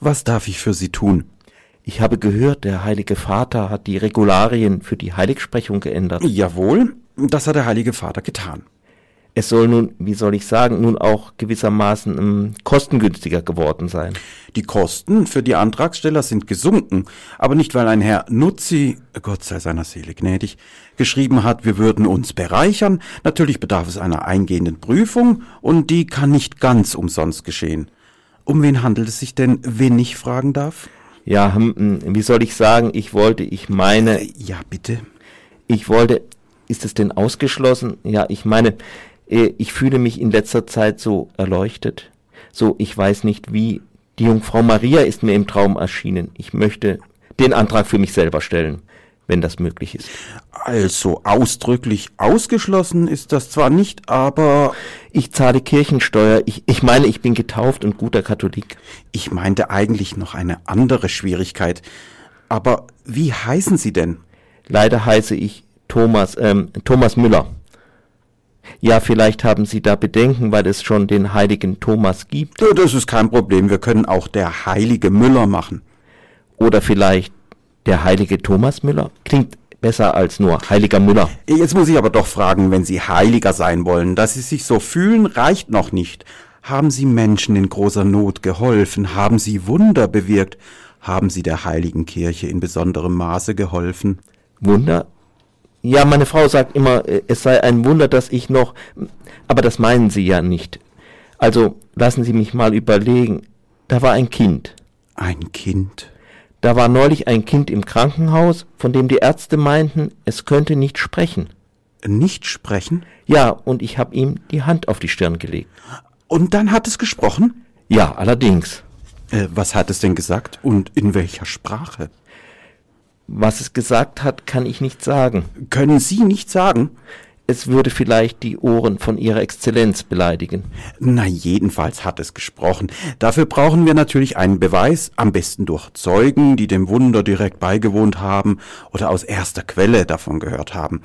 Was darf ich für Sie tun? Ich habe gehört, der Heilige Vater hat die Regularien für die Heiligsprechung geändert. Jawohl, das hat der Heilige Vater getan. Es soll nun, wie soll ich sagen, nun auch gewissermaßen ähm, kostengünstiger geworden sein. Die Kosten für die Antragsteller sind gesunken, aber nicht weil ein Herr Nutzi, Gott sei seiner Seele gnädig, geschrieben hat, wir würden uns bereichern. Natürlich bedarf es einer eingehenden Prüfung und die kann nicht ganz umsonst geschehen. Um wen handelt es sich denn, wenn ich fragen darf? Ja, hm, wie soll ich sagen, ich wollte, ich meine. Ja, bitte. Ich wollte, ist es denn ausgeschlossen? Ja, ich meine, äh, ich fühle mich in letzter Zeit so erleuchtet. So, ich weiß nicht wie. Die Jungfrau Maria ist mir im Traum erschienen. Ich möchte den Antrag für mich selber stellen, wenn das möglich ist. Also ausdrücklich ausgeschlossen ist das zwar nicht, aber. Ich zahle Kirchensteuer. Ich, ich meine, ich bin getauft und guter Katholik. Ich meinte eigentlich noch eine andere Schwierigkeit. Aber wie heißen Sie denn? Leider heiße ich Thomas, ähm, Thomas Müller. Ja, vielleicht haben Sie da Bedenken, weil es schon den heiligen Thomas gibt. Das ist kein Problem. Wir können auch der heilige Müller machen. Oder vielleicht der heilige Thomas Müller. Klingt besser als nur heiliger Müller. Jetzt muss ich aber doch fragen, wenn Sie heiliger sein wollen, dass Sie sich so fühlen, reicht noch nicht. Haben Sie Menschen in großer Not geholfen? Haben Sie Wunder bewirkt? Haben Sie der heiligen Kirche in besonderem Maße geholfen? Wunder? Ja, meine Frau sagt immer, äh, es sei ein Wunder, dass ich noch, aber das meinen Sie ja nicht. Also lassen Sie mich mal überlegen. Da war ein Kind. Ein Kind? Da war neulich ein Kind im Krankenhaus, von dem die Ärzte meinten, es könnte nicht sprechen. Nicht sprechen? Ja, und ich habe ihm die Hand auf die Stirn gelegt. Und dann hat es gesprochen? Ja, allerdings. Äh, was hat es denn gesagt und in welcher Sprache? Was es gesagt hat, kann ich nicht sagen. Können Sie nicht sagen? Es würde vielleicht die Ohren von Ihrer Exzellenz beleidigen. Na, jedenfalls hat es gesprochen. Dafür brauchen wir natürlich einen Beweis, am besten durch Zeugen, die dem Wunder direkt beigewohnt haben oder aus erster Quelle davon gehört haben.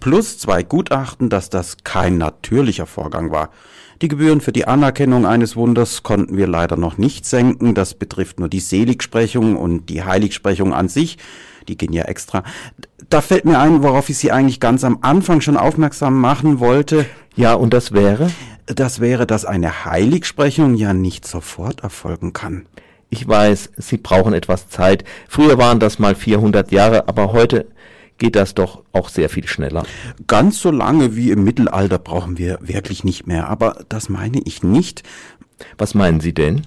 Plus zwei Gutachten, dass das kein natürlicher Vorgang war. Die Gebühren für die Anerkennung eines Wunders konnten wir leider noch nicht senken. Das betrifft nur die Seligsprechung und die Heiligsprechung an sich die gehen ja extra. Da fällt mir ein, worauf ich Sie eigentlich ganz am Anfang schon aufmerksam machen wollte. Ja, und das wäre? Das wäre, dass eine Heiligsprechung ja nicht sofort erfolgen kann. Ich weiß, Sie brauchen etwas Zeit. Früher waren das mal 400 Jahre, aber heute geht das doch auch sehr viel schneller. Ganz so lange wie im Mittelalter brauchen wir wirklich nicht mehr, aber das meine ich nicht. Was meinen Sie denn?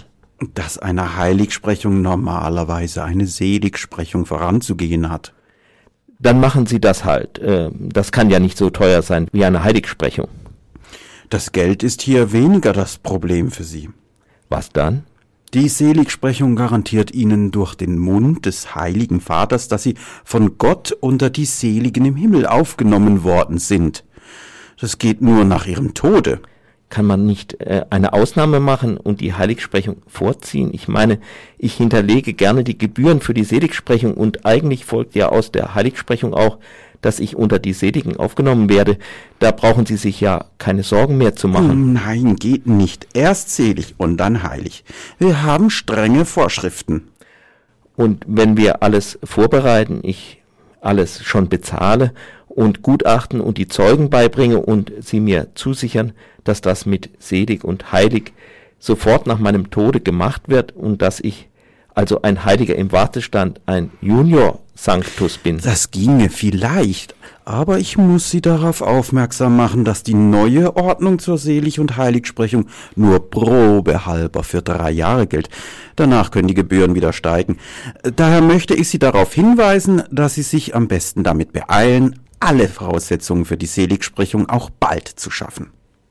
dass eine Heiligsprechung normalerweise eine Seligsprechung voranzugehen hat. Dann machen Sie das halt. Äh, das kann ja nicht so teuer sein wie eine Heiligsprechung. Das Geld ist hier weniger das Problem für Sie. Was dann? Die Seligsprechung garantiert Ihnen durch den Mund des Heiligen Vaters, dass Sie von Gott unter die Seligen im Himmel aufgenommen worden sind. Das geht nur nach Ihrem Tode kann man nicht äh, eine Ausnahme machen und die Heiligsprechung vorziehen? Ich meine, ich hinterlege gerne die Gebühren für die Seligsprechung und eigentlich folgt ja aus der Heiligsprechung auch, dass ich unter die Seligen aufgenommen werde. Da brauchen Sie sich ja keine Sorgen mehr zu machen. Nein, geht nicht. Erst selig und dann heilig. Wir haben strenge Vorschriften. Und wenn wir alles vorbereiten, ich alles schon bezahle und Gutachten und die Zeugen beibringe und sie mir zusichern, dass das mit selig und heilig sofort nach meinem Tode gemacht wird und dass ich also ein Heiliger im Wartestand, ein Junior Sanctus bin. Das ginge vielleicht, aber ich muss Sie darauf aufmerksam machen, dass die neue Ordnung zur Selig- und Heiligsprechung nur probehalber für drei Jahre gilt. Danach können die Gebühren wieder steigen. Daher möchte ich Sie darauf hinweisen, dass Sie sich am besten damit beeilen, alle Voraussetzungen für die Seligsprechung auch bald zu schaffen.